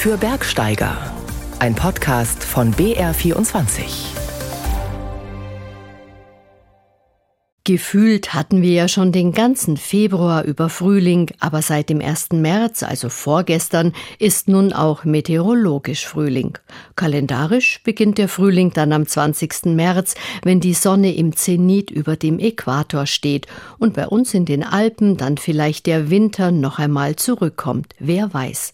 für Bergsteiger. Ein Podcast von BR24. Gefühlt hatten wir ja schon den ganzen Februar über Frühling, aber seit dem 1. März, also vorgestern, ist nun auch meteorologisch Frühling. Kalendarisch beginnt der Frühling dann am 20. März, wenn die Sonne im Zenit über dem Äquator steht und bei uns in den Alpen dann vielleicht der Winter noch einmal zurückkommt, wer weiß.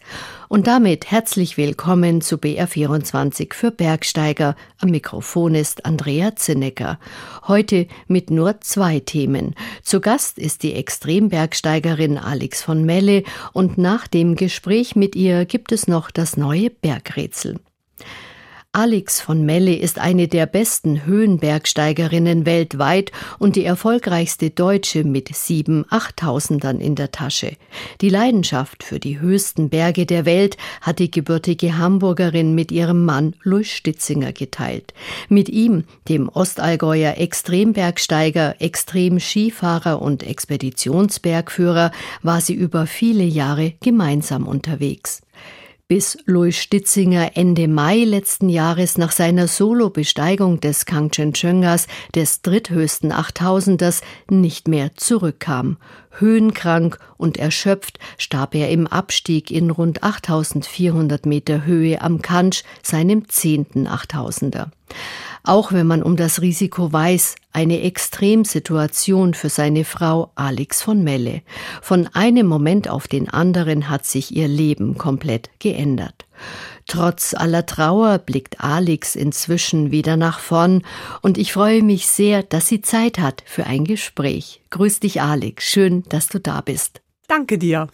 Und damit herzlich willkommen zu BR24 für Bergsteiger. Am Mikrofon ist Andrea Zinnecker. Heute mit nur zwei Themen. Zu Gast ist die Extrembergsteigerin Alex von Melle und nach dem Gespräch mit ihr gibt es noch das neue Bergrätsel. Alex von Melle ist eine der besten Höhenbergsteigerinnen weltweit und die erfolgreichste Deutsche mit sieben Achttausendern in der Tasche. Die Leidenschaft für die höchsten Berge der Welt hat die gebürtige Hamburgerin mit ihrem Mann Louis Stitzinger geteilt. Mit ihm, dem Ostallgäuer Extrembergsteiger, Extremskifahrer und Expeditionsbergführer, war sie über viele Jahre gemeinsam unterwegs bis Louis Stitzinger Ende Mai letzten Jahres nach seiner Solo-Besteigung des Kangchenjungas, des dritthöchsten Achttausenders, nicht mehr zurückkam. Höhenkrank und erschöpft starb er im Abstieg in rund 8400 Meter Höhe am Kansch, seinem zehnten Achttausender. Auch wenn man um das Risiko weiß, eine Extremsituation für seine Frau Alex von Melle. Von einem Moment auf den anderen hat sich ihr Leben komplett geändert. Trotz aller Trauer blickt Alex inzwischen wieder nach vorn und ich freue mich sehr, dass sie Zeit hat für ein Gespräch. Grüß dich, Alex. Schön, dass du da bist. Danke dir.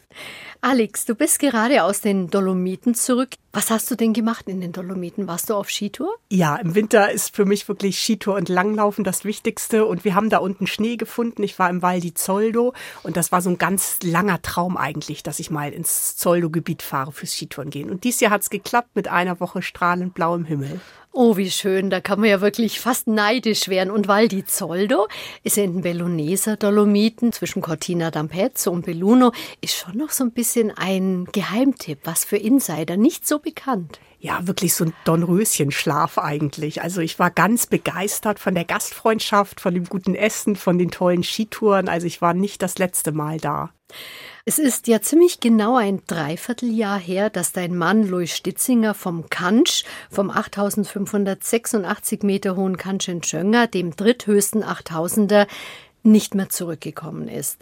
Alex, du bist gerade aus den Dolomiten zurück. Was hast du denn gemacht in den Dolomiten? Warst du auf Skitour? Ja, im Winter ist für mich wirklich Skitour und Langlaufen das Wichtigste. Und wir haben da unten Schnee gefunden. Ich war im Val di Zoldo und das war so ein ganz langer Traum eigentlich, dass ich mal ins Zoldo-Gebiet fahre fürs Skitouren gehen. Und dieses Jahr hat es geklappt mit einer Woche strahlend blauem Himmel. Oh, wie schön. Da kann man ja wirklich fast neidisch werden. Und Val di Zoldo ist in den Belluneser Dolomiten zwischen Cortina d'Ampezzo und Belluno, ist schon noch so ein bisschen ein Geheimtipp, was für Insider nicht so bekannt. Ja, wirklich so ein Dornröschenschlaf eigentlich. Also ich war ganz begeistert von der Gastfreundschaft, von dem guten Essen, von den tollen Skitouren. Also ich war nicht das letzte Mal da. Es ist ja ziemlich genau ein Dreivierteljahr her, dass dein Mann Louis Stitzinger vom Kansch, vom 8586 Meter hohen Kanchenjunga, dem dritthöchsten 8000er, nicht mehr zurückgekommen ist.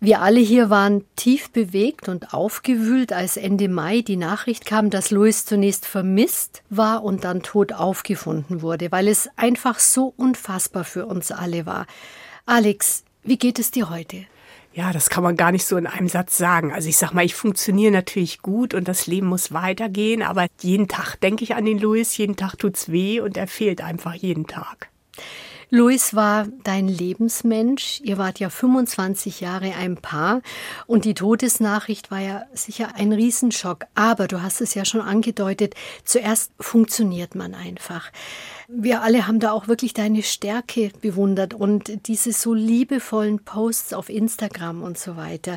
Wir alle hier waren tief bewegt und aufgewühlt, als Ende Mai die Nachricht kam, dass Louis zunächst vermisst war und dann tot aufgefunden wurde, weil es einfach so unfassbar für uns alle war. Alex, wie geht es dir heute? Ja, das kann man gar nicht so in einem Satz sagen. Also ich sag mal, ich funktioniere natürlich gut und das Leben muss weitergehen, aber jeden Tag denke ich an den Louis, jeden Tag tut's weh und er fehlt einfach jeden Tag. Louis war dein Lebensmensch. Ihr wart ja 25 Jahre ein Paar und die Todesnachricht war ja sicher ein Riesenschock. Aber du hast es ja schon angedeutet, zuerst funktioniert man einfach. Wir alle haben da auch wirklich deine Stärke bewundert und diese so liebevollen Posts auf Instagram und so weiter.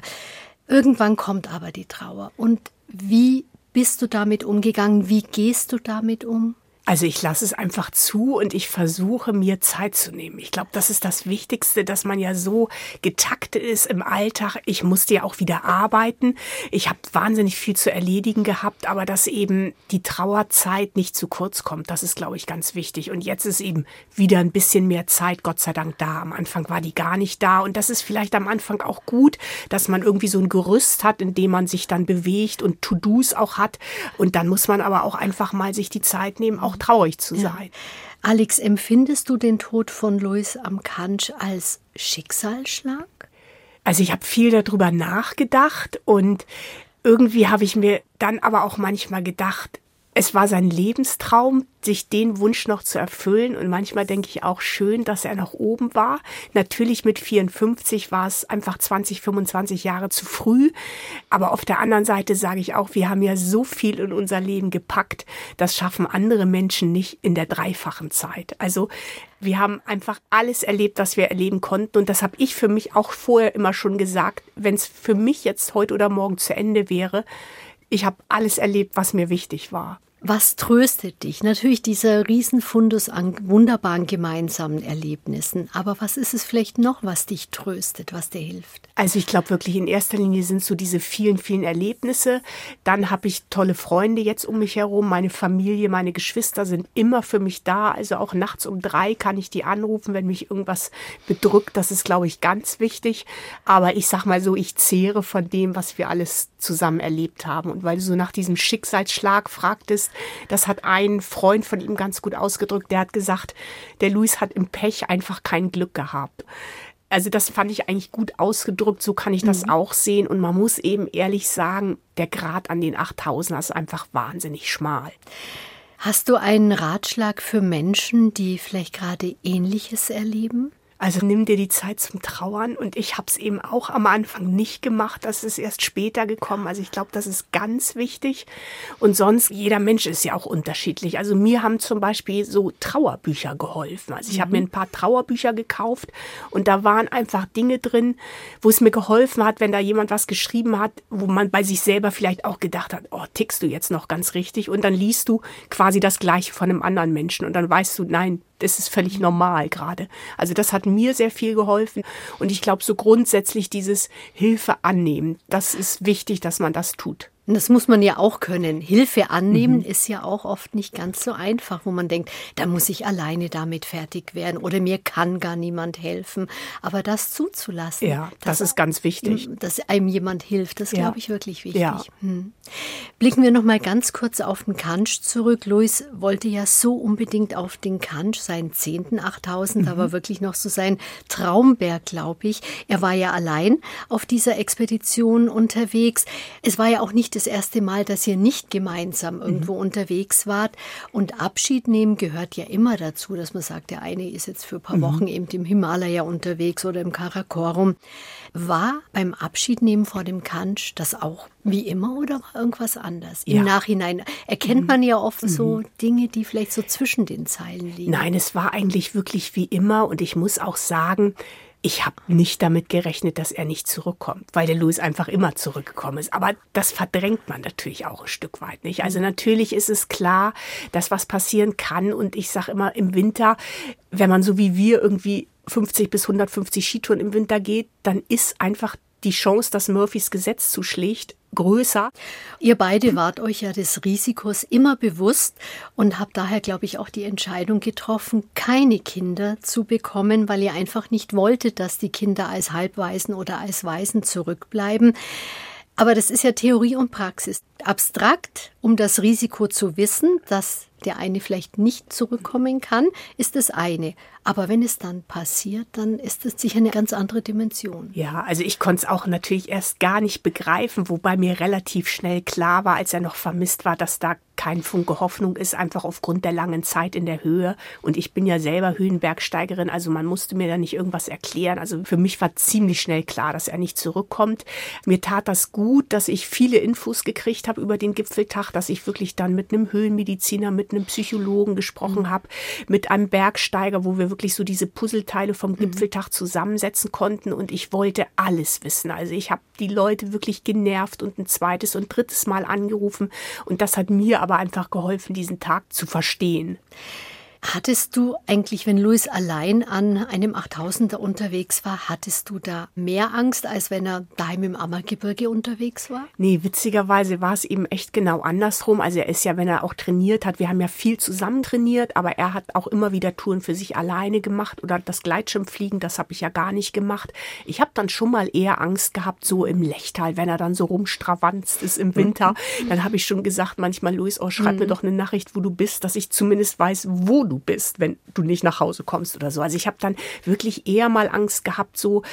Irgendwann kommt aber die Trauer. Und wie bist du damit umgegangen? Wie gehst du damit um? Also ich lasse es einfach zu und ich versuche mir Zeit zu nehmen. Ich glaube, das ist das Wichtigste, dass man ja so getaktet ist im Alltag. Ich musste ja auch wieder arbeiten. Ich habe wahnsinnig viel zu erledigen gehabt, aber dass eben die Trauerzeit nicht zu kurz kommt, das ist, glaube ich, ganz wichtig. Und jetzt ist eben wieder ein bisschen mehr Zeit, Gott sei Dank, da. Am Anfang war die gar nicht da. Und das ist vielleicht am Anfang auch gut, dass man irgendwie so ein Gerüst hat, in dem man sich dann bewegt und To-Dos auch hat. Und dann muss man aber auch einfach mal sich die Zeit nehmen, auch auch traurig zu sein. Ja. Alex, empfindest du den Tod von Louis am Kansch als Schicksalsschlag? Also ich habe viel darüber nachgedacht und irgendwie habe ich mir dann aber auch manchmal gedacht, es war sein Lebenstraum, sich den Wunsch noch zu erfüllen. Und manchmal denke ich auch schön, dass er noch oben war. Natürlich mit 54 war es einfach 20, 25 Jahre zu früh. Aber auf der anderen Seite sage ich auch, wir haben ja so viel in unser Leben gepackt. Das schaffen andere Menschen nicht in der dreifachen Zeit. Also wir haben einfach alles erlebt, was wir erleben konnten. Und das habe ich für mich auch vorher immer schon gesagt. Wenn es für mich jetzt heute oder morgen zu Ende wäre, ich habe alles erlebt, was mir wichtig war. Was tröstet dich? Natürlich dieser Riesenfundus an wunderbaren gemeinsamen Erlebnissen. Aber was ist es vielleicht noch, was dich tröstet, was dir hilft? Also ich glaube wirklich in erster Linie sind so diese vielen, vielen Erlebnisse. Dann habe ich tolle Freunde jetzt um mich herum. Meine Familie, meine Geschwister sind immer für mich da. Also auch nachts um drei kann ich die anrufen, wenn mich irgendwas bedrückt. Das ist, glaube ich, ganz wichtig. Aber ich sag mal so, ich zehre von dem, was wir alles zusammen erlebt haben. Und weil du so nach diesem Schicksalsschlag fragtest, das hat ein Freund von ihm ganz gut ausgedrückt. Der hat gesagt, der Luis hat im Pech einfach kein Glück gehabt. Also das fand ich eigentlich gut ausgedrückt, so kann ich das mhm. auch sehen. Und man muss eben ehrlich sagen, der Grad an den 8000 ist einfach wahnsinnig schmal. Hast du einen Ratschlag für Menschen, die vielleicht gerade Ähnliches erleben? Also nimm dir die Zeit zum Trauern. Und ich habe es eben auch am Anfang nicht gemacht. Das ist erst später gekommen. Also ich glaube, das ist ganz wichtig. Und sonst, jeder Mensch ist ja auch unterschiedlich. Also mir haben zum Beispiel so Trauerbücher geholfen. Also ich mhm. habe mir ein paar Trauerbücher gekauft und da waren einfach Dinge drin, wo es mir geholfen hat, wenn da jemand was geschrieben hat, wo man bei sich selber vielleicht auch gedacht hat, oh, tickst du jetzt noch ganz richtig? Und dann liest du quasi das Gleiche von einem anderen Menschen und dann weißt du, nein, das ist völlig normal gerade. Also das hat mir sehr viel geholfen. Und ich glaube, so grundsätzlich dieses Hilfe annehmen, das ist wichtig, dass man das tut. Und das muss man ja auch können. Hilfe annehmen mhm. ist ja auch oft nicht ganz so einfach, wo man denkt, da muss ich alleine damit fertig werden oder mir kann gar niemand helfen. Aber das zuzulassen. Ja, das ist ganz wichtig. Dass einem jemand hilft, das ja. glaube ich wirklich wichtig. Ja. Hm. Blicken wir noch mal ganz kurz auf den Kansch zurück. Luis wollte ja so unbedingt auf den Kansch, seinen zehnten 8000, mhm. aber wirklich noch so sein Traumberg, glaube ich. Er war ja allein auf dieser Expedition unterwegs. Es war ja auch nicht das erste Mal, dass ihr nicht gemeinsam irgendwo mhm. unterwegs wart. Und Abschied nehmen gehört ja immer dazu, dass man sagt, der eine ist jetzt für ein paar mhm. Wochen eben im Himalaya unterwegs oder im Karakorum. War beim Abschiednehmen vor dem Kansch das auch wie immer oder war irgendwas anders? Ja. Im Nachhinein erkennt mhm. man ja oft mhm. so Dinge, die vielleicht so zwischen den Zeilen liegen. Nein, es war eigentlich wirklich wie immer und ich muss auch sagen, ich habe nicht damit gerechnet, dass er nicht zurückkommt, weil der Louis einfach immer zurückgekommen ist. Aber das verdrängt man natürlich auch ein Stück weit nicht. Also natürlich ist es klar, dass was passieren kann. Und ich sage immer, im Winter, wenn man so wie wir irgendwie 50 bis 150 Skitouren im Winter geht, dann ist einfach die Chance, dass Murphys Gesetz zuschlägt, größer. Ihr beide wart euch ja des Risikos immer bewusst und habt daher, glaube ich, auch die Entscheidung getroffen, keine Kinder zu bekommen, weil ihr einfach nicht wolltet, dass die Kinder als Halbwaisen oder als Waisen zurückbleiben. Aber das ist ja Theorie und Praxis. Abstrakt, um das Risiko zu wissen, dass der eine vielleicht nicht zurückkommen kann, ist das eine. Aber wenn es dann passiert, dann ist es sicher eine ganz andere Dimension. Ja, also ich konnte es auch natürlich erst gar nicht begreifen, wobei mir relativ schnell klar war, als er noch vermisst war, dass da kein Funke Hoffnung ist, einfach aufgrund der langen Zeit in der Höhe. Und ich bin ja selber Höhenbergsteigerin, also man musste mir da nicht irgendwas erklären. Also für mich war ziemlich schnell klar, dass er nicht zurückkommt. Mir tat das gut, dass ich viele Infos gekriegt habe über den Gipfeltag, dass ich wirklich dann mit einem Höhenmediziner, mit einem Psychologen gesprochen mhm. habe, mit einem Bergsteiger, wo wir wirklich so diese Puzzleteile vom mhm. Gipfeltag zusammensetzen konnten und ich wollte alles wissen. Also ich habe die Leute wirklich genervt und ein zweites und drittes Mal angerufen und das hat mir aber einfach geholfen, diesen Tag zu verstehen. Hattest du eigentlich, wenn Louis allein an einem 8000er unterwegs war, hattest du da mehr Angst, als wenn er daheim im Ammergebirge unterwegs war? Nee, witzigerweise war es eben echt genau andersrum. Also er ist ja, wenn er auch trainiert hat, wir haben ja viel zusammen trainiert, aber er hat auch immer wieder Touren für sich alleine gemacht oder das Gleitschirmfliegen, das habe ich ja gar nicht gemacht. Ich habe dann schon mal eher Angst gehabt, so im Lechtal, wenn er dann so rumstravanzt ist im Winter. dann habe ich schon gesagt, manchmal, Louis, oh, schreib mhm. mir doch eine Nachricht, wo du bist, dass ich zumindest weiß, wo du du bist, wenn du nicht nach Hause kommst oder so. Also ich habe dann wirklich eher mal Angst gehabt, so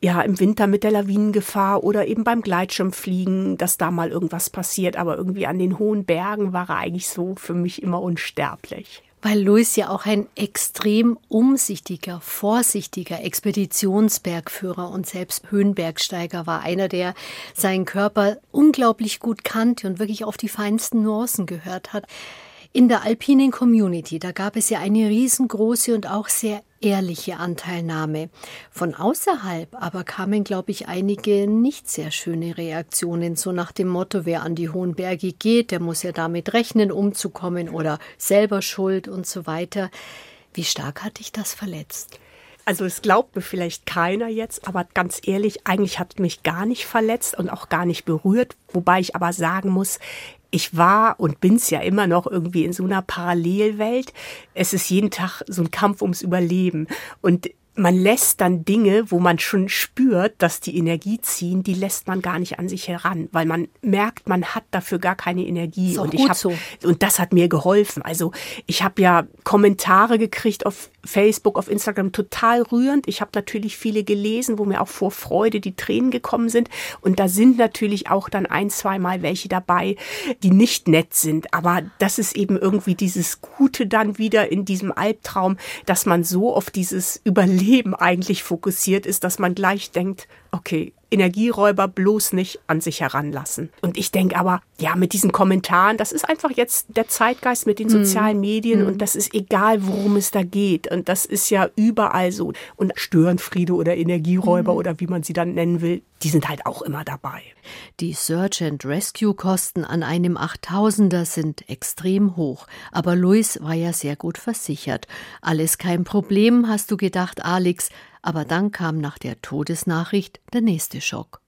ja im Winter mit der Lawinengefahr oder eben beim Gleitschirmfliegen, dass da mal irgendwas passiert. Aber irgendwie an den hohen Bergen war er eigentlich so für mich immer unsterblich weil Louis ja auch ein extrem umsichtiger, vorsichtiger Expeditionsbergführer und selbst Höhenbergsteiger war, einer, der seinen Körper unglaublich gut kannte und wirklich auf die feinsten Nuancen gehört hat. In der alpinen Community, da gab es ja eine riesengroße und auch sehr ehrliche Anteilnahme. Von außerhalb aber kamen, glaube ich, einige nicht sehr schöne Reaktionen, so nach dem Motto, wer an die hohen Berge geht, der muss ja damit rechnen, umzukommen oder selber schuld und so weiter. Wie stark hat dich das verletzt? Also es glaubt mir vielleicht keiner jetzt, aber ganz ehrlich, eigentlich hat mich gar nicht verletzt und auch gar nicht berührt, wobei ich aber sagen muss, ich war und bin's ja immer noch irgendwie in so einer Parallelwelt. Es ist jeden Tag so ein Kampf ums Überleben. Und man lässt dann Dinge, wo man schon spürt, dass die Energie ziehen, die lässt man gar nicht an sich heran, weil man merkt, man hat dafür gar keine Energie. und ich hab, so. und das hat mir geholfen. Also ich habe ja Kommentare gekriegt auf Facebook, auf Instagram, total rührend. Ich habe natürlich viele gelesen, wo mir auch vor Freude die Tränen gekommen sind. Und da sind natürlich auch dann ein, zweimal welche dabei, die nicht nett sind. Aber das ist eben irgendwie dieses Gute dann wieder in diesem Albtraum, dass man so auf dieses Überleben eigentlich fokussiert ist, dass man gleich denkt, okay, Energieräuber bloß nicht an sich heranlassen. Und ich denke aber, ja, mit diesen Kommentaren, das ist einfach jetzt der Zeitgeist mit den mhm. sozialen mm. Medien mm. und das ist egal, worum es da geht. Und das ist ja überall so. Und Störenfriede oder Energieräuber mm. oder wie man sie dann nennen will, die sind halt auch immer dabei. Die Search and Rescue Kosten an einem 8000er sind extrem hoch, aber Luis war ja sehr gut versichert. Alles kein Problem, hast du gedacht, Alex, aber dann kam nach der Todesnachricht der nächste Schock.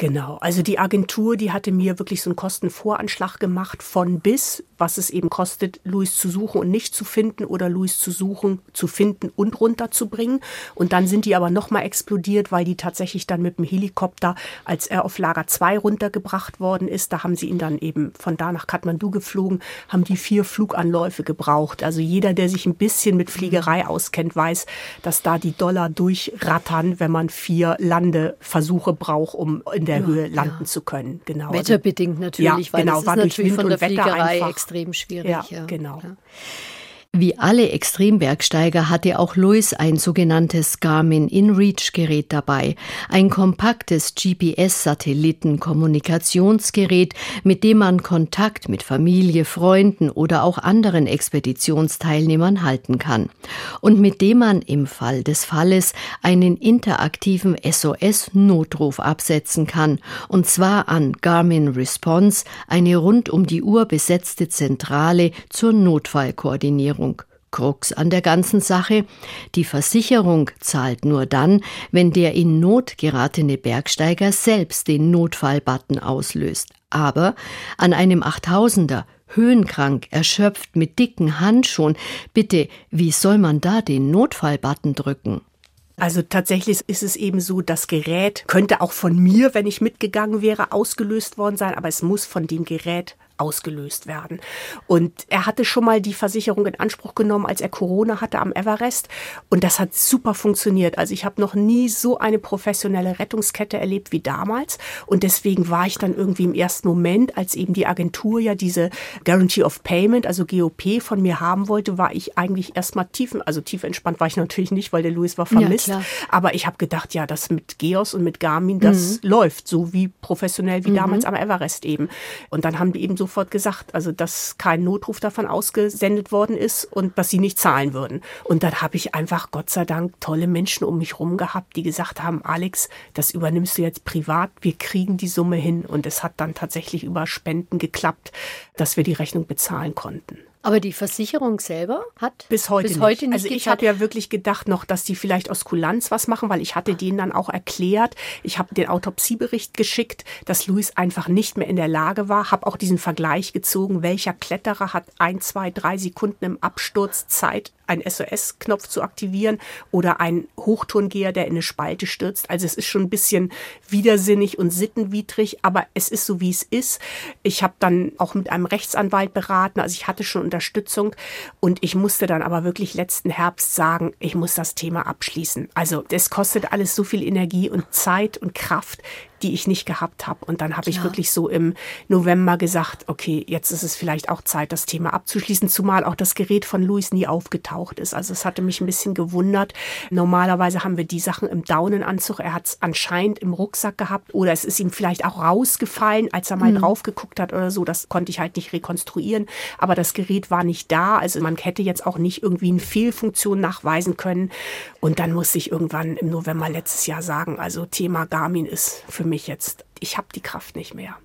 Genau, also die Agentur, die hatte mir wirklich so einen Kostenvoranschlag gemacht von bis, was es eben kostet, Luis zu suchen und nicht zu finden oder Luis zu suchen, zu finden und runterzubringen. Und dann sind die aber nochmal explodiert, weil die tatsächlich dann mit dem Helikopter, als er auf Lager 2 runtergebracht worden ist, da haben sie ihn dann eben von da nach Kathmandu geflogen, haben die vier Fluganläufe gebraucht. Also jeder, der sich ein bisschen mit Fliegerei auskennt, weiß, dass da die Dollar durchrattern, wenn man vier Landeversuche braucht, um in der ja, Höhe landen ja. zu können. Genau. Wetterbedingt natürlich, ja, weil genau, das ist natürlich von der Fliegerei extrem schwierig. Ja, genau. Wie alle Extrembergsteiger hatte auch Louis ein sogenanntes Garmin InReach-Gerät dabei, ein kompaktes GPS-Satelliten-Kommunikationsgerät, mit dem man Kontakt mit Familie, Freunden oder auch anderen Expeditionsteilnehmern halten kann und mit dem man im Fall des Falles einen interaktiven SOS-Notruf absetzen kann, und zwar an Garmin Response, eine rund um die Uhr besetzte Zentrale zur Notfallkoordinierung. Versicherung. Krux an der ganzen Sache. Die Versicherung zahlt nur dann, wenn der in Not geratene Bergsteiger selbst den Notfallbutton auslöst. Aber an einem 8000er, höhenkrank, erschöpft mit dicken Handschuhen, bitte, wie soll man da den Notfallbutton drücken? Also tatsächlich ist es eben so, das Gerät könnte auch von mir, wenn ich mitgegangen wäre, ausgelöst worden sein, aber es muss von dem Gerät ausgelöst werden. Und er hatte schon mal die Versicherung in Anspruch genommen, als er Corona hatte am Everest. Und das hat super funktioniert. Also ich habe noch nie so eine professionelle Rettungskette erlebt wie damals. Und deswegen war ich dann irgendwie im ersten Moment, als eben die Agentur ja diese Guarantee of Payment, also GOP von mir haben wollte, war ich eigentlich erstmal tief, also tief entspannt war ich natürlich nicht, weil der Louis war vermisst. Ja, Aber ich habe gedacht, ja, das mit Geos und mit Garmin, das mhm. läuft so wie professionell wie mhm. damals am Everest eben. Und dann haben die eben so sofort gesagt, also dass kein Notruf davon ausgesendet worden ist und dass sie nicht zahlen würden. Und dann habe ich einfach Gott sei Dank tolle Menschen um mich rum gehabt, die gesagt haben, Alex, das übernimmst du jetzt privat, wir kriegen die Summe hin. Und es hat dann tatsächlich über Spenden geklappt, dass wir die Rechnung bezahlen konnten. Aber die Versicherung selber hat bis heute bis nicht. Heute nicht also ich habe ja wirklich gedacht noch, dass die vielleicht aus Kulanz was machen, weil ich hatte denen dann auch erklärt, ich habe den Autopsiebericht geschickt, dass Luis einfach nicht mehr in der Lage war, habe auch diesen Vergleich gezogen, welcher Kletterer hat ein, zwei, drei Sekunden im Absturz Zeit, einen SOS-Knopf zu aktivieren oder ein Hochturngeher, der in eine Spalte stürzt. Also es ist schon ein bisschen widersinnig und sittenwidrig, aber es ist so, wie es ist. Ich habe dann auch mit einem Rechtsanwalt beraten, also ich hatte schon Unterstützung und ich musste dann aber wirklich letzten Herbst sagen, ich muss das Thema abschließen. Also das kostet alles so viel Energie und Zeit und Kraft die ich nicht gehabt habe. Und dann habe ich wirklich so im November gesagt, okay, jetzt ist es vielleicht auch Zeit, das Thema abzuschließen, zumal auch das Gerät von Luis nie aufgetaucht ist. Also es hatte mich ein bisschen gewundert. Normalerweise haben wir die Sachen im Daunenanzug. Er hat es anscheinend im Rucksack gehabt oder es ist ihm vielleicht auch rausgefallen, als er mal mhm. drauf geguckt hat oder so. Das konnte ich halt nicht rekonstruieren. Aber das Gerät war nicht da. Also man hätte jetzt auch nicht irgendwie eine Fehlfunktion nachweisen können. Und dann musste ich irgendwann im November letztes Jahr sagen, also Thema Garmin ist für mich jetzt, ich habe die Kraft nicht mehr.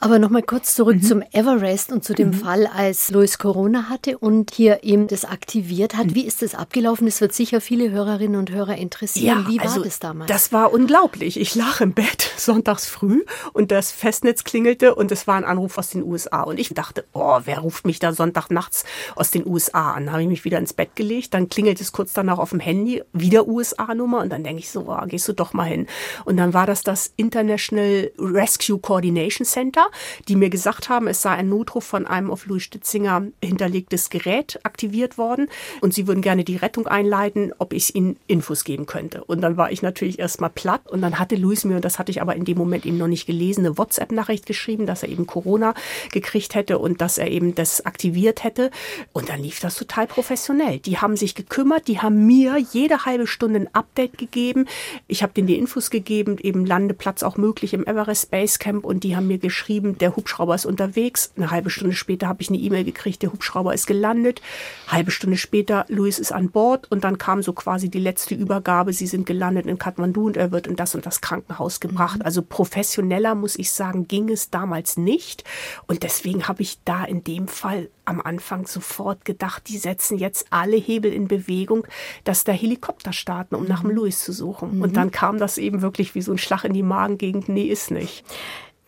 Aber nochmal kurz zurück mhm. zum Everest und zu dem mhm. Fall, als Louis Corona hatte und hier eben das aktiviert hat. Mhm. Wie ist das abgelaufen? Das wird sicher viele Hörerinnen und Hörer interessieren. Ja, Wie war also, das damals? Das war unglaublich. Ich lag im Bett sonntags früh und das Festnetz klingelte und es war ein Anruf aus den USA. Und ich dachte, oh, wer ruft mich da Sonntag nachts aus den USA an? Habe ich mich wieder ins Bett gelegt. Dann klingelt es kurz danach auf dem Handy, wieder USA-Nummer. Und dann denke ich so, oh, gehst du doch mal hin. Und dann war das das International Rescue Coordination Center die mir gesagt haben, es sei ein Notruf von einem auf Louis Stitzinger hinterlegtes Gerät aktiviert worden und sie würden gerne die Rettung einleiten, ob ich ihnen Infos geben könnte. Und dann war ich natürlich erstmal platt und dann hatte Louis mir, und das hatte ich aber in dem Moment eben noch nicht gelesen, eine WhatsApp-Nachricht geschrieben, dass er eben Corona gekriegt hätte und dass er eben das aktiviert hätte. Und dann lief das total professionell. Die haben sich gekümmert, die haben mir jede halbe Stunde ein Update gegeben. Ich habe denen die Infos gegeben, eben Landeplatz auch möglich im Everest Base Camp und die haben mir geschrieben, der Hubschrauber ist unterwegs. Eine halbe Stunde später habe ich eine E-Mail gekriegt, der Hubschrauber ist gelandet. Halbe Stunde später, Luis ist an Bord und dann kam so quasi die letzte Übergabe. Sie sind gelandet in Kathmandu und er wird in das und das Krankenhaus gebracht. Mhm. Also professioneller, muss ich sagen, ging es damals nicht. Und deswegen habe ich da in dem Fall am Anfang sofort gedacht, die setzen jetzt alle Hebel in Bewegung, dass da Helikopter starten, um nach dem mhm. Louis zu suchen. Mhm. Und dann kam das eben wirklich wie so ein Schlag in die Magengegend. Nee, ist nicht.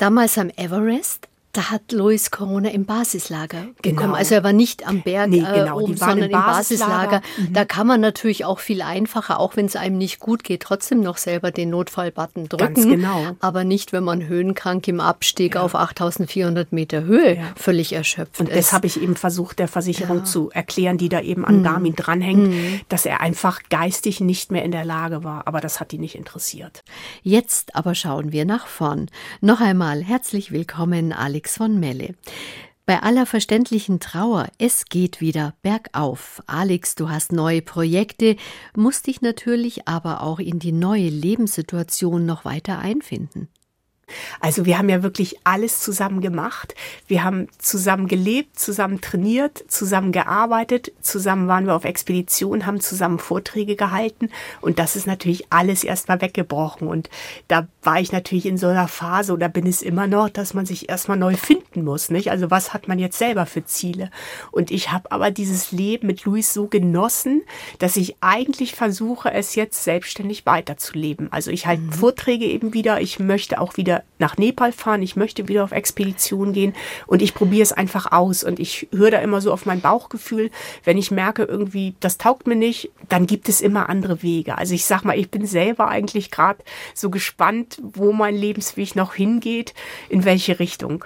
Damals am Everest da hat Louis Corona im Basislager genau. bekommen. Also er war nicht am Berg nee, genau. äh, oben, sondern im Basislager. Basislager. Mhm. Da kann man natürlich auch viel einfacher, auch wenn es einem nicht gut geht, trotzdem noch selber den Notfallbutton drücken. Ganz genau. Aber nicht, wenn man höhenkrank im Abstieg ja. auf 8400 Meter Höhe ja. völlig erschöpft Und ist. das habe ich eben versucht, der Versicherung ja. zu erklären, die da eben an mhm. Garmin dranhängt, mhm. dass er einfach geistig nicht mehr in der Lage war. Aber das hat die nicht interessiert. Jetzt aber schauen wir nach vorn. Noch einmal herzlich willkommen, Alex Felix von Melle. Bei aller verständlichen Trauer, es geht wieder bergauf. Alex, du hast neue Projekte, musst dich natürlich aber auch in die neue Lebenssituation noch weiter einfinden. Also wir haben ja wirklich alles zusammen gemacht. Wir haben zusammen gelebt, zusammen trainiert, zusammen gearbeitet, zusammen waren wir auf Expedition, haben zusammen Vorträge gehalten und das ist natürlich alles erstmal weggebrochen und da war ich natürlich in so einer Phase oder bin es immer noch, dass man sich erstmal neu finden muss, nicht? Also was hat man jetzt selber für Ziele? Und ich habe aber dieses Leben mit Luis so genossen, dass ich eigentlich versuche, es jetzt selbstständig weiterzuleben. Also ich halte mhm. Vorträge eben wieder, ich möchte auch wieder nach Nepal fahren, ich möchte wieder auf Expedition gehen und ich probiere es einfach aus und ich höre da immer so auf mein Bauchgefühl, wenn ich merke irgendwie, das taugt mir nicht, dann gibt es immer andere Wege. Also ich sag mal, ich bin selber eigentlich gerade so gespannt, wo mein Lebensweg noch hingeht, in welche Richtung.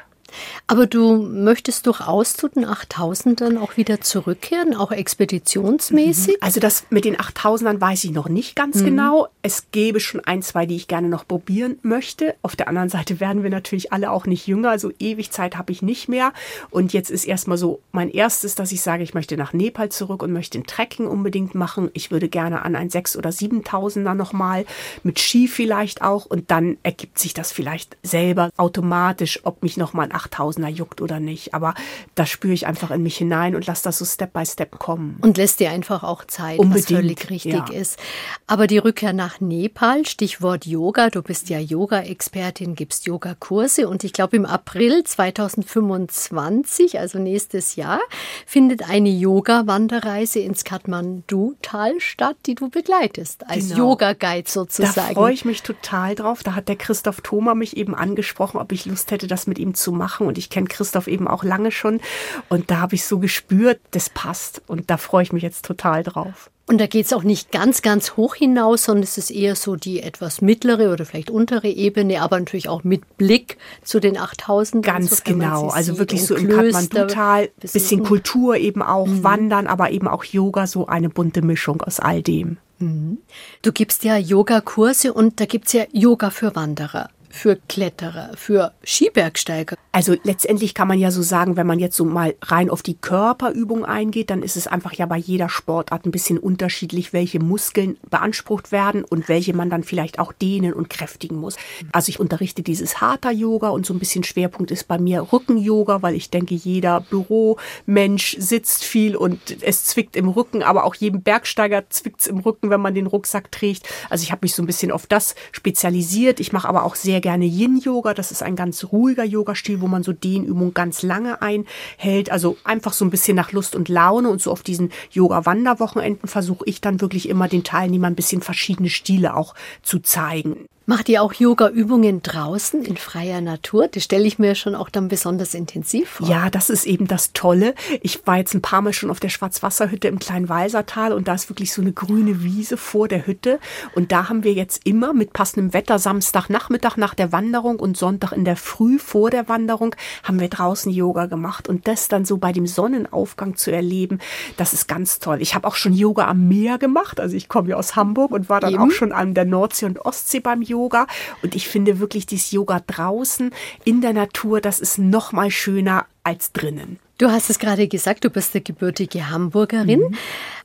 Aber du möchtest durchaus zu den 8000ern auch wieder zurückkehren, auch expeditionsmäßig? Also das mit den 8000ern weiß ich noch nicht ganz mhm. genau. Es gäbe schon ein, zwei, die ich gerne noch probieren möchte. Auf der anderen Seite werden wir natürlich alle auch nicht jünger, also ewig Zeit habe ich nicht mehr. Und jetzt ist erstmal so mein erstes, dass ich sage, ich möchte nach Nepal zurück und möchte ein Trekking unbedingt machen. Ich würde gerne an ein 6 oder 7000er nochmal mit Ski vielleicht auch und dann ergibt sich das vielleicht selber automatisch, ob mich nochmal ein 8000er juckt oder nicht. Aber da spüre ich einfach in mich hinein und lasse das so Step by Step kommen. Und lässt dir einfach auch Zeit, Unbedingt, was völlig richtig ja. ist. Aber die Rückkehr nach Nepal, Stichwort Yoga, du bist ja Yoga-Expertin, gibst Yogakurse und ich glaube im April 2025, also nächstes Jahr, findet eine Yoga-Wanderreise ins Kathmandu-Tal statt, die du begleitest, als genau. Yoga-Guide sozusagen. Da freue ich mich total drauf. Da hat der Christoph Thoma mich eben angesprochen, ob ich Lust hätte, das mit ihm zu machen machen. Und ich kenne Christoph eben auch lange schon. Und da habe ich so gespürt, das passt. Und da freue ich mich jetzt total drauf. Und da geht es auch nicht ganz, ganz hoch hinaus, sondern es ist eher so die etwas mittlere oder vielleicht untere Ebene, aber natürlich auch mit Blick zu den 8000. Ganz so, genau, also wirklich so im Kathmandu-Tal, bisschen Kultur eben auch, mhm. Wandern, aber eben auch Yoga, so eine bunte Mischung aus all dem. Mhm. Du gibst ja Yoga-Kurse und da gibt es ja Yoga für Wanderer. Für Kletterer, für Skibergsteiger? Also letztendlich kann man ja so sagen, wenn man jetzt so mal rein auf die Körperübung eingeht, dann ist es einfach ja bei jeder Sportart ein bisschen unterschiedlich, welche Muskeln beansprucht werden und welche man dann vielleicht auch dehnen und kräftigen muss. Also ich unterrichte dieses harter Yoga und so ein bisschen Schwerpunkt ist bei mir Rücken-Yoga, weil ich denke, jeder Büromensch sitzt viel und es zwickt im Rücken, aber auch jedem Bergsteiger zwickt es im Rücken, wenn man den Rucksack trägt. Also ich habe mich so ein bisschen auf das spezialisiert. Ich mache aber auch sehr gerne Yin-Yoga. Das ist ein ganz ruhiger Yoga-Stil, wo man so Dehnübungen ganz lange einhält. Also einfach so ein bisschen nach Lust und Laune. Und so auf diesen Yoga-Wanderwochenenden versuche ich dann wirklich immer den Teilnehmern ein bisschen verschiedene Stile auch zu zeigen. Macht ihr auch Yoga-Übungen draußen in freier Natur? Das stelle ich mir schon auch dann besonders intensiv vor. Ja, das ist eben das Tolle. Ich war jetzt ein paar Mal schon auf der Schwarzwasserhütte im kleinen Walsertal und da ist wirklich so eine grüne Wiese vor der Hütte. Und da haben wir jetzt immer mit passendem Wetter Samstagnachmittag nach der Wanderung und Sonntag in der Früh vor der Wanderung haben wir draußen Yoga gemacht. Und das dann so bei dem Sonnenaufgang zu erleben, das ist ganz toll. Ich habe auch schon Yoga am Meer gemacht. Also ich komme ja aus Hamburg und war dann eben. auch schon an der Nordsee und Ostsee beim Yoga. Yoga. Und ich finde wirklich dieses Yoga draußen in der Natur, das ist noch mal schöner als drinnen. Du hast es gerade gesagt, du bist eine gebürtige Hamburgerin. Mhm.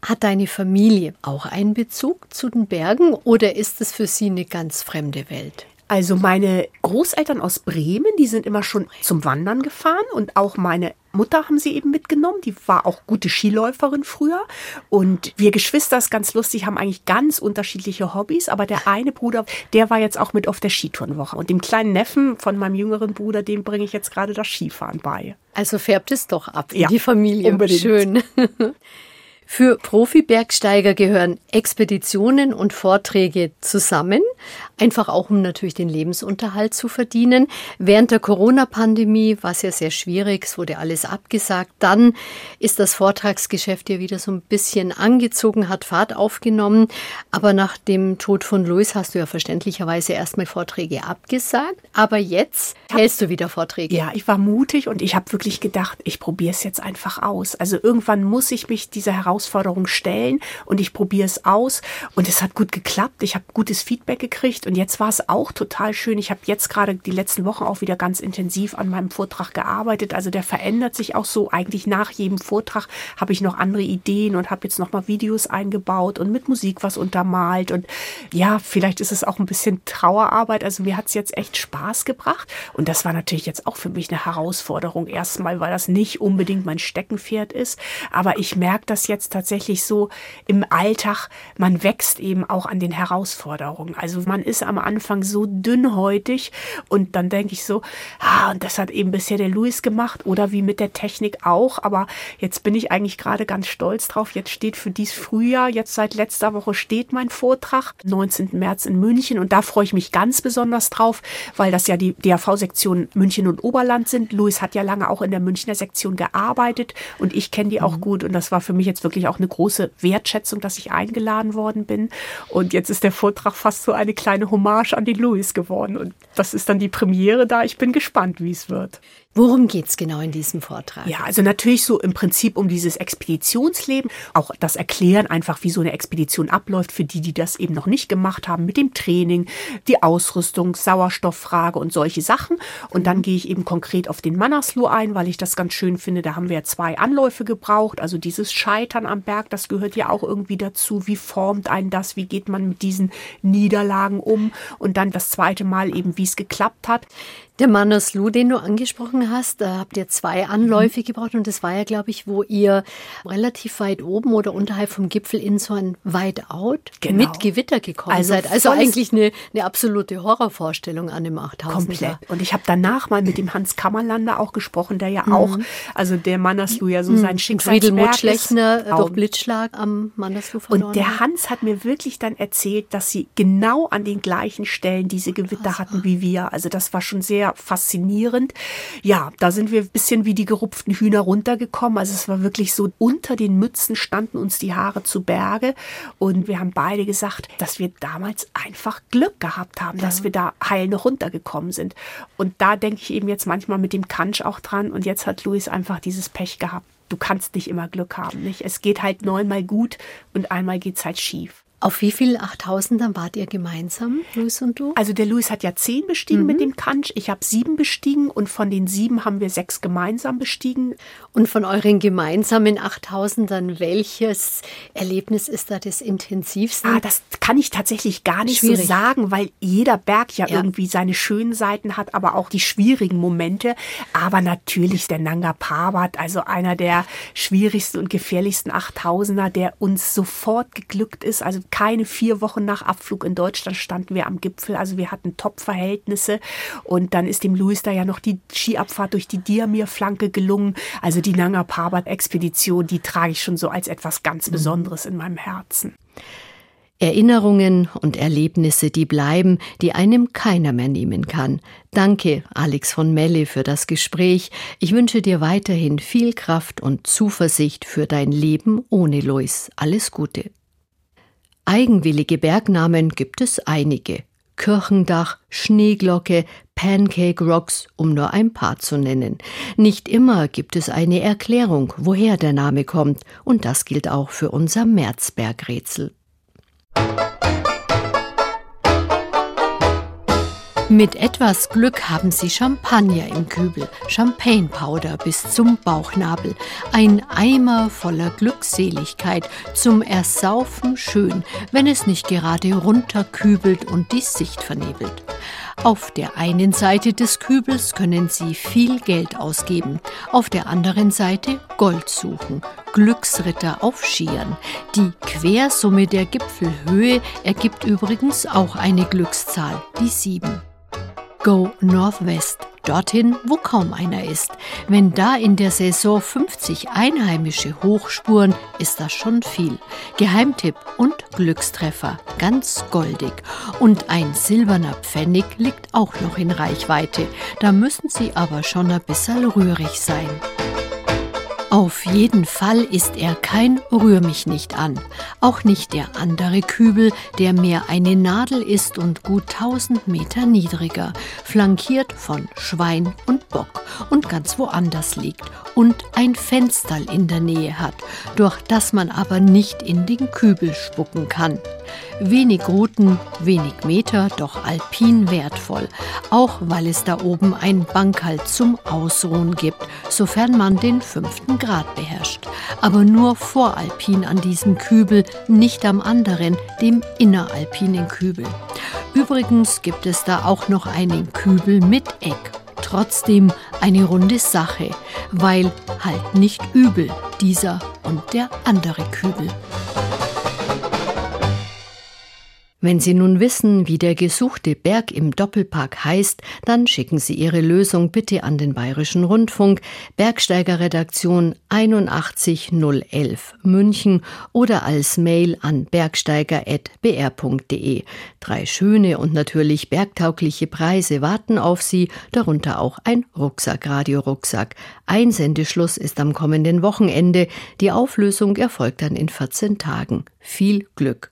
Hat deine Familie auch einen Bezug zu den Bergen oder ist es für sie eine ganz fremde Welt? Also meine Großeltern aus Bremen, die sind immer schon zum Wandern gefahren und auch meine Mutter haben sie eben mitgenommen. Die war auch gute Skiläuferin früher. Und wir Geschwister, ist ganz lustig, haben eigentlich ganz unterschiedliche Hobbys. Aber der eine Bruder, der war jetzt auch mit auf der Skitourenwoche. Und dem kleinen Neffen von meinem jüngeren Bruder, dem bringe ich jetzt gerade das Skifahren bei. Also färbt es doch ab ja, die Familie. Unbedingt. Schön. Für Profi-Bergsteiger gehören Expeditionen und Vorträge zusammen, einfach auch um natürlich den Lebensunterhalt zu verdienen. Während der Corona-Pandemie war es ja sehr schwierig, es wurde alles abgesagt. Dann ist das Vortragsgeschäft ja wieder so ein bisschen angezogen, hat Fahrt aufgenommen. Aber nach dem Tod von Louis hast du ja verständlicherweise erstmal Vorträge abgesagt. Aber jetzt hältst du wieder Vorträge. Ja, ich war mutig und ich habe wirklich gedacht, ich probiere es jetzt einfach aus. Also irgendwann muss ich mich dieser Herausforderung Herausforderung stellen und ich probiere es aus und es hat gut geklappt. Ich habe gutes Feedback gekriegt und jetzt war es auch total schön. Ich habe jetzt gerade die letzten Wochen auch wieder ganz intensiv an meinem Vortrag gearbeitet. Also der verändert sich auch so. Eigentlich nach jedem Vortrag habe ich noch andere Ideen und habe jetzt noch mal Videos eingebaut und mit Musik was untermalt und ja, vielleicht ist es auch ein bisschen Trauerarbeit. Also mir hat es jetzt echt Spaß gebracht und das war natürlich jetzt auch für mich eine Herausforderung erstmal, weil das nicht unbedingt mein Steckenpferd ist. Aber ich merke das jetzt tatsächlich so im Alltag, man wächst eben auch an den Herausforderungen. Also man ist am Anfang so dünnhäutig und dann denke ich so, ah, und das hat eben bisher der Louis gemacht oder wie mit der Technik auch. Aber jetzt bin ich eigentlich gerade ganz stolz drauf. Jetzt steht für dies Frühjahr, jetzt seit letzter Woche steht mein Vortrag, 19. März in München und da freue ich mich ganz besonders drauf, weil das ja die DAV-Sektion München und Oberland sind. Louis hat ja lange auch in der Münchner Sektion gearbeitet und ich kenne die auch mhm. gut und das war für mich jetzt wirklich wirklich auch eine große Wertschätzung, dass ich eingeladen worden bin. Und jetzt ist der Vortrag fast so eine kleine Hommage an die Louis geworden. Und das ist dann die Premiere da. Ich bin gespannt, wie es wird. Worum geht es genau in diesem Vortrag? Ja, also natürlich so im Prinzip um dieses Expeditionsleben, auch das Erklären einfach, wie so eine Expedition abläuft für die, die das eben noch nicht gemacht haben, mit dem Training, die Ausrüstung, Sauerstofffrage und solche Sachen. Und dann gehe ich eben konkret auf den Mannersloh ein, weil ich das ganz schön finde. Da haben wir ja zwei Anläufe gebraucht. Also dieses Scheitern am Berg, das gehört ja auch irgendwie dazu. Wie formt einen das? Wie geht man mit diesen Niederlagen um? Und dann das zweite Mal eben, wie es geklappt hat. Der Mannersloh, den du angesprochen hast, da habt ihr zwei Anläufe mhm. gebraucht und das war ja, glaube ich, wo ihr relativ weit oben oder unterhalb vom Gipfel in so ein Whiteout genau. mit Gewitter gekommen also seid. Also eigentlich eine, eine absolute Horrorvorstellung an dem 8000. Komplett. Und ich habe danach mal mit dem Hans Kammerlander auch gesprochen, der ja mhm. auch, also der Mannersloh ja so mhm. sein Schicksalsberg ist. durch Blitzschlag am Mannersloh verloren Und der Hans hat mir wirklich dann erzählt, dass sie genau an den gleichen Stellen diese Gewitter hatten wie wir. Also das war schon sehr faszinierend. Ja, da sind wir ein bisschen wie die gerupften Hühner runtergekommen. Also es war wirklich so, unter den Mützen standen uns die Haare zu Berge. Und wir haben beide gesagt, dass wir damals einfach Glück gehabt haben, ja. dass wir da heil noch runtergekommen sind. Und da denke ich eben jetzt manchmal mit dem Kansch auch dran. Und jetzt hat Luis einfach dieses Pech gehabt. Du kannst nicht immer Glück haben, nicht? Es geht halt neunmal gut und einmal geht's halt schief. Auf wie viele 8000ern wart ihr gemeinsam, Luis und du? Also der Luis hat ja zehn bestiegen mhm. mit dem Kansch, ich habe sieben bestiegen und von den sieben haben wir sechs gemeinsam bestiegen. Und von euren gemeinsamen 8000ern, welches Erlebnis ist da das intensivste? Ah, das kann ich tatsächlich gar nicht Schwierig. so sagen, weil jeder Berg ja, ja, irgendwie seine schönen Seiten hat, aber auch die schwierigen Momente. Aber natürlich der Nanga Parbat, also einer der schwierigsten und gefährlichsten 8000er, der uns sofort geglückt ist. Also keine vier Wochen nach Abflug in Deutschland standen wir am Gipfel. Also wir hatten Top-Verhältnisse. Und dann ist dem Luis da ja noch die Skiabfahrt durch die Diamir-Flanke gelungen. Also die Nanga Parbat-Expedition, die trage ich schon so als etwas ganz mhm. Besonderes in meinem Herzen. Erinnerungen und Erlebnisse, die bleiben, die einem keiner mehr nehmen kann. Danke, Alex von Melle, für das Gespräch. Ich wünsche dir weiterhin viel Kraft und Zuversicht für dein Leben ohne Lois. Alles Gute. Eigenwillige Bergnamen gibt es einige. Kirchendach, Schneeglocke, Pancake Rocks, um nur ein paar zu nennen. Nicht immer gibt es eine Erklärung, woher der Name kommt, und das gilt auch für unser Märzbergrätsel. Mit etwas Glück haben Sie Champagner im Kübel, Champagnepowder bis zum Bauchnabel, ein Eimer voller Glückseligkeit, zum Ersaufen schön, wenn es nicht gerade runterkübelt und die Sicht vernebelt. Auf der einen Seite des Kübels können Sie viel Geld ausgeben, auf der anderen Seite Gold suchen, Glücksritter auf Skiern. Die Quersumme der Gipfelhöhe ergibt übrigens auch eine Glückszahl, die sieben. Go Northwest, dorthin, wo kaum einer ist. Wenn da in der Saison 50 Einheimische hochspuren, ist das schon viel. Geheimtipp und Glückstreffer, ganz goldig. Und ein silberner Pfennig liegt auch noch in Reichweite. Da müssen Sie aber schon ein bisschen rührig sein. Auf jeden Fall ist er kein Rühr mich nicht an. Auch nicht der andere Kübel, der mehr eine Nadel ist und gut 1000 Meter niedriger, flankiert von Schwein und Bock und ganz woanders liegt und ein Fensterl in der Nähe hat, durch das man aber nicht in den Kübel spucken kann. Wenig Routen, wenig Meter, doch alpin wertvoll, auch weil es da oben ein Bankhalt zum Ausruhen gibt, sofern man den fünften Grad beherrscht. Aber nur voralpin an diesem Kübel, nicht am anderen, dem inneralpinen Kübel. Übrigens gibt es da auch noch einen Kübel mit Eck. Trotzdem eine runde Sache, weil halt nicht übel dieser und der andere Kübel. Wenn Sie nun wissen, wie der gesuchte Berg im Doppelpark heißt, dann schicken Sie Ihre Lösung bitte an den Bayerischen Rundfunk, Bergsteigerredaktion 81011 München oder als Mail an bergsteiger.br.de. Drei schöne und natürlich bergtaugliche Preise warten auf Sie, darunter auch ein Rucksack, Radiorucksack. Einsendeschluss ist am kommenden Wochenende. Die Auflösung erfolgt dann in 14 Tagen. Viel Glück!